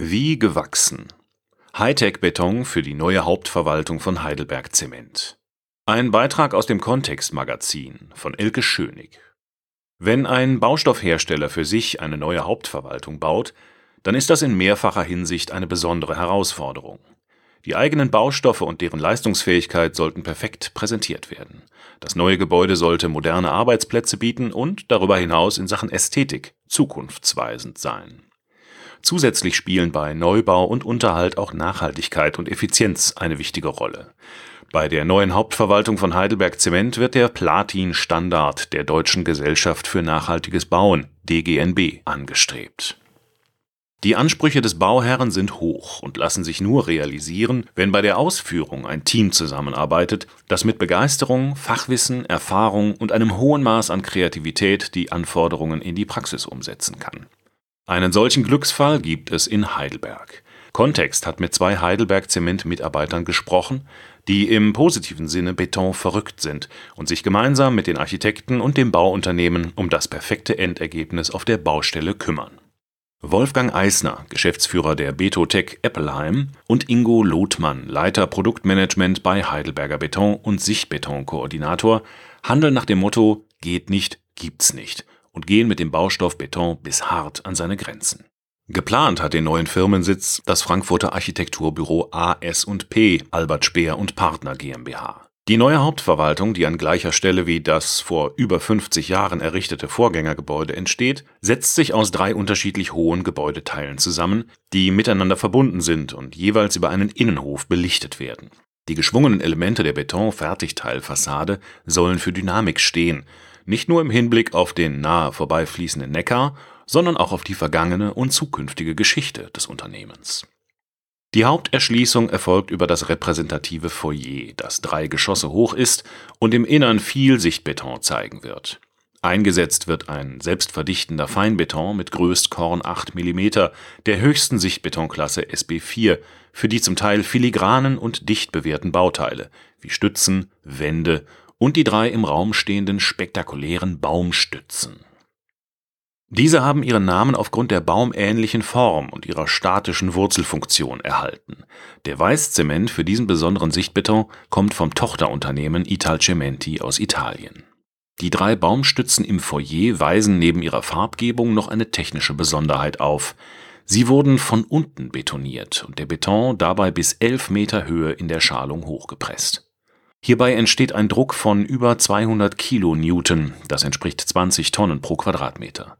Wie gewachsen. Hightech-Beton für die neue Hauptverwaltung von Heidelberg Zement. Ein Beitrag aus dem Kontext-Magazin von Elke Schönig. Wenn ein Baustoffhersteller für sich eine neue Hauptverwaltung baut, dann ist das in mehrfacher Hinsicht eine besondere Herausforderung. Die eigenen Baustoffe und deren Leistungsfähigkeit sollten perfekt präsentiert werden. Das neue Gebäude sollte moderne Arbeitsplätze bieten und darüber hinaus in Sachen Ästhetik zukunftsweisend sein. Zusätzlich spielen bei Neubau und Unterhalt auch Nachhaltigkeit und Effizienz eine wichtige Rolle. Bei der neuen Hauptverwaltung von Heidelberg Zement wird der Platin-Standard der Deutschen Gesellschaft für nachhaltiges Bauen DGNB angestrebt. Die Ansprüche des Bauherren sind hoch und lassen sich nur realisieren, wenn bei der Ausführung ein Team zusammenarbeitet, das mit Begeisterung, Fachwissen, Erfahrung und einem hohen Maß an Kreativität die Anforderungen in die Praxis umsetzen kann. Einen solchen Glücksfall gibt es in Heidelberg. Kontext hat mit zwei Heidelberg-Zement-Mitarbeitern gesprochen, die im positiven Sinne Beton verrückt sind und sich gemeinsam mit den Architekten und dem Bauunternehmen um das perfekte Endergebnis auf der Baustelle kümmern. Wolfgang Eisner, Geschäftsführer der Betotech Eppelheim, und Ingo Lothmann, Leiter Produktmanagement bei Heidelberger Beton und Sichtbeton-Koordinator, handeln nach dem Motto Geht nicht, gibt's nicht und gehen mit dem Baustoff Beton bis hart an seine Grenzen. Geplant hat den neuen Firmensitz das Frankfurter Architekturbüro AS&P Albert Speer und Partner GmbH. Die neue Hauptverwaltung, die an gleicher Stelle wie das vor über 50 Jahren errichtete Vorgängergebäude entsteht, setzt sich aus drei unterschiedlich hohen Gebäudeteilen zusammen, die miteinander verbunden sind und jeweils über einen Innenhof belichtet werden. Die geschwungenen Elemente der Beton-Fertigteilfassade sollen für Dynamik stehen nicht nur im Hinblick auf den nahe vorbeifließenden Neckar, sondern auch auf die vergangene und zukünftige Geschichte des Unternehmens. Die Haupterschließung erfolgt über das repräsentative Foyer, das drei Geschosse hoch ist und im Innern viel Sichtbeton zeigen wird. Eingesetzt wird ein selbstverdichtender Feinbeton mit Größtkorn 8 mm der höchsten Sichtbetonklasse SB4 für die zum Teil filigranen und dicht bewehrten Bauteile wie Stützen, Wände und die drei im Raum stehenden spektakulären Baumstützen. Diese haben ihren Namen aufgrund der baumähnlichen Form und ihrer statischen Wurzelfunktion erhalten. Der Weißzement für diesen besonderen Sichtbeton kommt vom Tochterunternehmen Italcementi aus Italien. Die drei Baumstützen im Foyer weisen neben ihrer Farbgebung noch eine technische Besonderheit auf. Sie wurden von unten betoniert und der Beton dabei bis elf Meter Höhe in der Schalung hochgepresst. Hierbei entsteht ein Druck von über 200 Kilonewton, das entspricht 20 Tonnen pro Quadratmeter.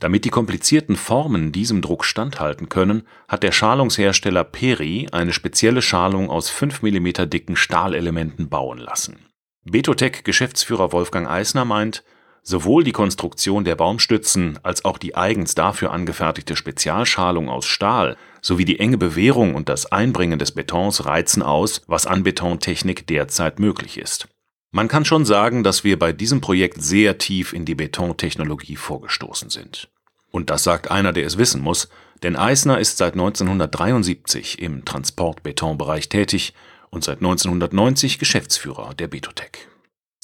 Damit die komplizierten Formen diesem Druck standhalten können, hat der Schalungshersteller Peri eine spezielle Schalung aus 5 mm dicken Stahlelementen bauen lassen. Betotech-Geschäftsführer Wolfgang Eisner meint, Sowohl die Konstruktion der Baumstützen als auch die eigens dafür angefertigte Spezialschalung aus Stahl sowie die enge Bewehrung und das Einbringen des Betons reizen aus, was an Betontechnik derzeit möglich ist. Man kann schon sagen, dass wir bei diesem Projekt sehr tief in die Betontechnologie vorgestoßen sind. Und das sagt einer, der es wissen muss, denn Eisner ist seit 1973 im Transportbetonbereich tätig und seit 1990 Geschäftsführer der Betotech.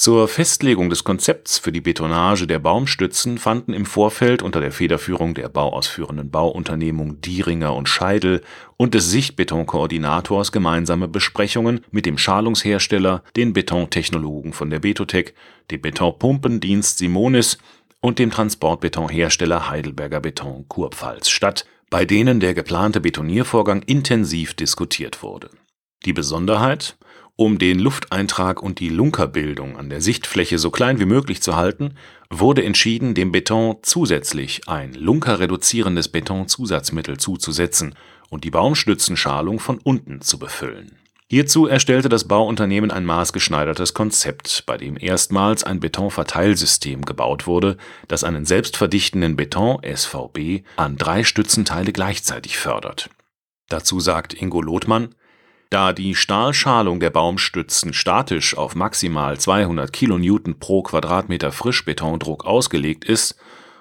Zur Festlegung des Konzepts für die Betonage der Baumstützen fanden im Vorfeld unter der Federführung der bauausführenden Bauunternehmung Dieringer und Scheidel und des Sichtbetonkoordinators gemeinsame Besprechungen mit dem Schalungshersteller, den Betontechnologen von der Betotech, dem Betonpumpendienst Simonis und dem Transportbetonhersteller Heidelberger Beton Kurpfalz statt, bei denen der geplante Betoniervorgang intensiv diskutiert wurde. Die Besonderheit um den Lufteintrag und die Lunkerbildung an der Sichtfläche so klein wie möglich zu halten, wurde entschieden, dem Beton zusätzlich ein lunkerreduzierendes Betonzusatzmittel zuzusetzen und die Baumstützenschalung von unten zu befüllen. Hierzu erstellte das Bauunternehmen ein maßgeschneidertes Konzept, bei dem erstmals ein Betonverteilsystem gebaut wurde, das einen selbstverdichtenden Beton (SVB) an drei Stützenteile gleichzeitig fördert. Dazu sagt Ingo Lothmann da die Stahlschalung der Baumstützen statisch auf maximal 200 kN pro Quadratmeter Frischbetondruck ausgelegt ist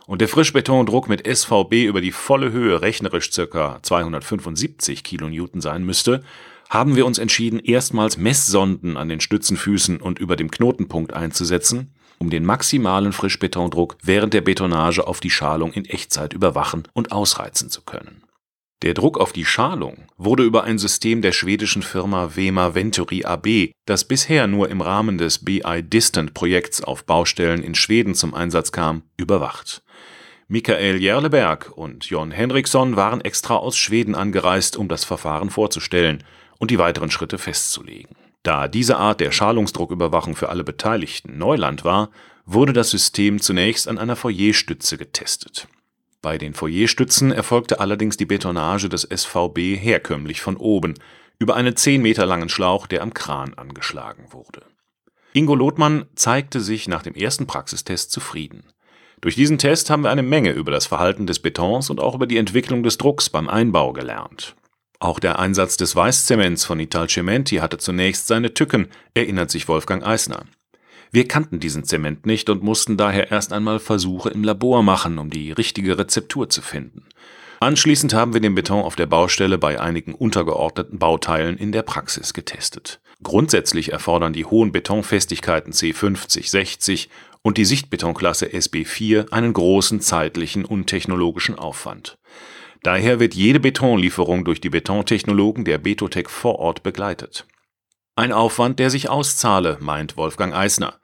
und der Frischbetondruck mit SVB über die volle Höhe rechnerisch ca. 275 kN sein müsste, haben wir uns entschieden, erstmals Messsonden an den Stützenfüßen und über dem Knotenpunkt einzusetzen, um den maximalen Frischbetondruck während der Betonage auf die Schalung in Echtzeit überwachen und ausreizen zu können Der Druck auf die Schalung wurde über ein System der schwedischen Firma Wema Venturi AB, das bisher nur im Rahmen des BI Distant Projekts auf Baustellen in Schweden zum Einsatz kam, überwacht. Michael Jerleberg und Jon Henriksson waren extra aus Schweden angereist, um das Verfahren vorzustellen und die weiteren Schritte festzulegen. Da diese Art der Schalungsdrucküberwachung für alle Beteiligten Neuland war, wurde das System zunächst an einer Foyerstütze getestet bei den Foyerstützen erfolgte allerdings die Betonage des SVB herkömmlich von oben, über einen 10 Meter langen Schlauch, der am Kran angeschlagen wurde. Ingo Lothmann zeigte sich nach dem ersten Praxistest zufrieden. Durch diesen Test haben wir eine Menge über das Verhalten des Betons und auch über die Entwicklung des Drucks beim Einbau gelernt. Auch der Einsatz des Weißzements von Italcementi hatte zunächst seine Tücken, erinnert sich Wolfgang Eisner. Wir kannten diesen Zement nicht und mussten daher erst einmal Versuche im Labor machen, um die richtige Rezeptur zu finden. Anschließend haben wir den Beton auf der Baustelle bei einigen untergeordneten Bauteilen in der Praxis getestet. Grundsätzlich erfordern die hohen Betonfestigkeiten C50, 60 und die Sichtbetonklasse SB4 einen großen zeitlichen und technologischen Aufwand. Daher wird jede Betonlieferung durch die Betontechnologen der Betotec vor Ort begleitet. Ein Aufwand, der sich auszahle, meint Wolfgang Eisner.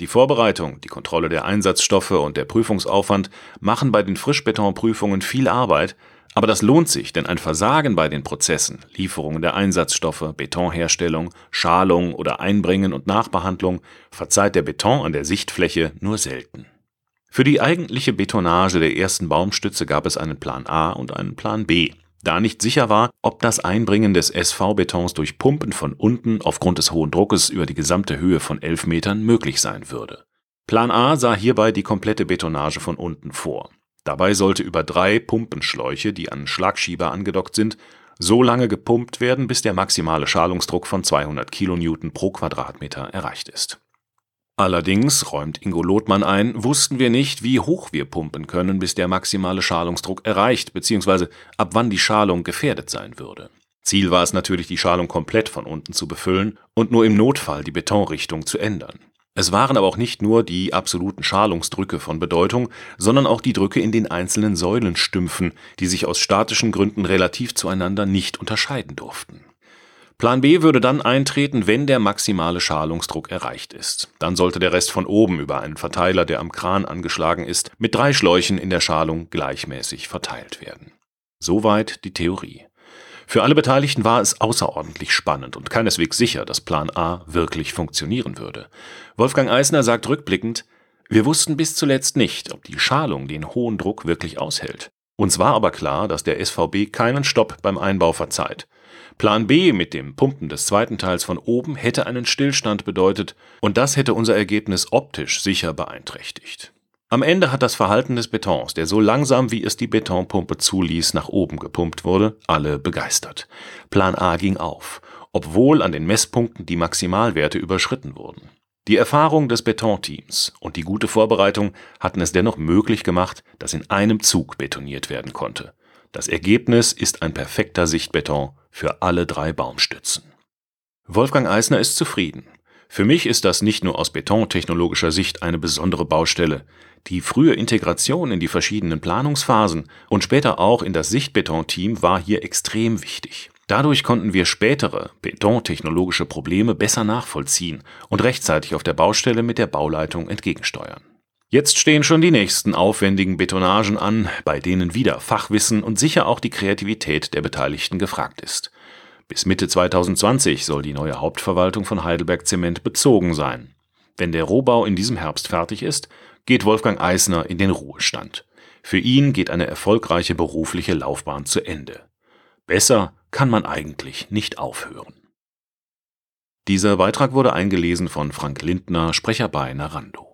Die Vorbereitung, die Kontrolle der Einsatzstoffe und der Prüfungsaufwand machen bei den Frischbetonprüfungen viel Arbeit, aber das lohnt sich, denn ein Versagen bei den Prozessen, Lieferungen der Einsatzstoffe, Betonherstellung, Schalung oder Einbringen und Nachbehandlung verzeiht der Beton an der Sichtfläche nur selten. Für die eigentliche Betonage der ersten Baumstütze gab es einen Plan A und einen Plan B da nicht sicher war, ob das Einbringen des SV-Betons durch Pumpen von unten aufgrund des hohen Druckes über die gesamte Höhe von 11 Metern möglich sein würde. Plan A sah hierbei die komplette Betonage von unten vor. Dabei sollte über drei Pumpenschläuche, die an Schlagschieber angedockt sind, so lange gepumpt werden, bis der maximale Schalungsdruck von 200 kN pro Quadratmeter erreicht ist Allerdings, räumt Ingo Lothmann ein, wussten wir nicht, wie hoch wir pumpen können, bis der maximale Schalungsdruck erreicht bzw. ab wann die Schalung gefährdet sein würde. Ziel war es natürlich, die Schalung komplett von unten zu befüllen und nur im Notfall die Betonrichtung zu ändern. Es waren aber auch nicht nur die absoluten Schalungsdrücke von Bedeutung, sondern auch die Drücke in den einzelnen Säulenstümpfen, die sich aus statischen Gründen relativ zueinander nicht unterscheiden durften Plan B würde dann eintreten, wenn der maximale Schalungsdruck erreicht ist. Dann sollte der Rest von oben über einen Verteiler, der am Kran angeschlagen ist, mit drei Schläuchen in der Schalung gleichmäßig verteilt werden. Soweit die Theorie. Für alle Beteiligten war es außerordentlich spannend und keineswegs sicher, dass Plan A wirklich funktionieren würde. Wolfgang Eisner sagt rückblickend, wir wussten bis zuletzt nicht, ob die Schalung den hohen Druck wirklich aushält. Uns war aber klar, dass der SVB keinen Stopp beim Einbau verzeiht. Plan B mit dem Pumpen des zweiten Teils von oben hätte einen Stillstand bedeutet und das hätte unser Ergebnis optisch sicher beeinträchtigt. Am Ende hat das Verhalten des Betons, der so langsam wie es die Betonpumpe zuließ, nach oben gepumpt wurde, alle begeistert. Plan A ging auf, obwohl an den Messpunkten die Maximalwerte überschritten wurden. Die Erfahrung des Betonteams und die gute Vorbereitung hatten es dennoch möglich gemacht, dass in einem Zug betoniert werden konnte. Das Ergebnis ist ein perfekter Sichtbeton für alle drei Baumstützen. Wolfgang Eisner ist zufrieden. Für mich ist das nicht nur aus betontechnologischer Sicht eine besondere Baustelle. Die frühe Integration in die verschiedenen Planungsphasen und später auch in das Sichtbetonteam war hier extrem wichtig. Dadurch konnten wir spätere betontechnologische Probleme besser nachvollziehen und rechtzeitig auf der Baustelle mit der Bauleitung entgegensteuern. Jetzt stehen schon die nächsten aufwendigen Betonagen an, bei denen wieder Fachwissen und sicher auch die Kreativität der Beteiligten gefragt ist. Bis Mitte 2020 soll die neue Hauptverwaltung von Heidelberg Zement bezogen sein. Wenn der Rohbau in diesem Herbst fertig ist, geht Wolfgang Eisner in den Ruhestand. Für ihn geht eine erfolgreiche berufliche Laufbahn zu Ende. Besser kann man eigentlich nicht aufhören. Dieser Beitrag wurde eingelesen von Frank Lindner, Sprecher bei Narando.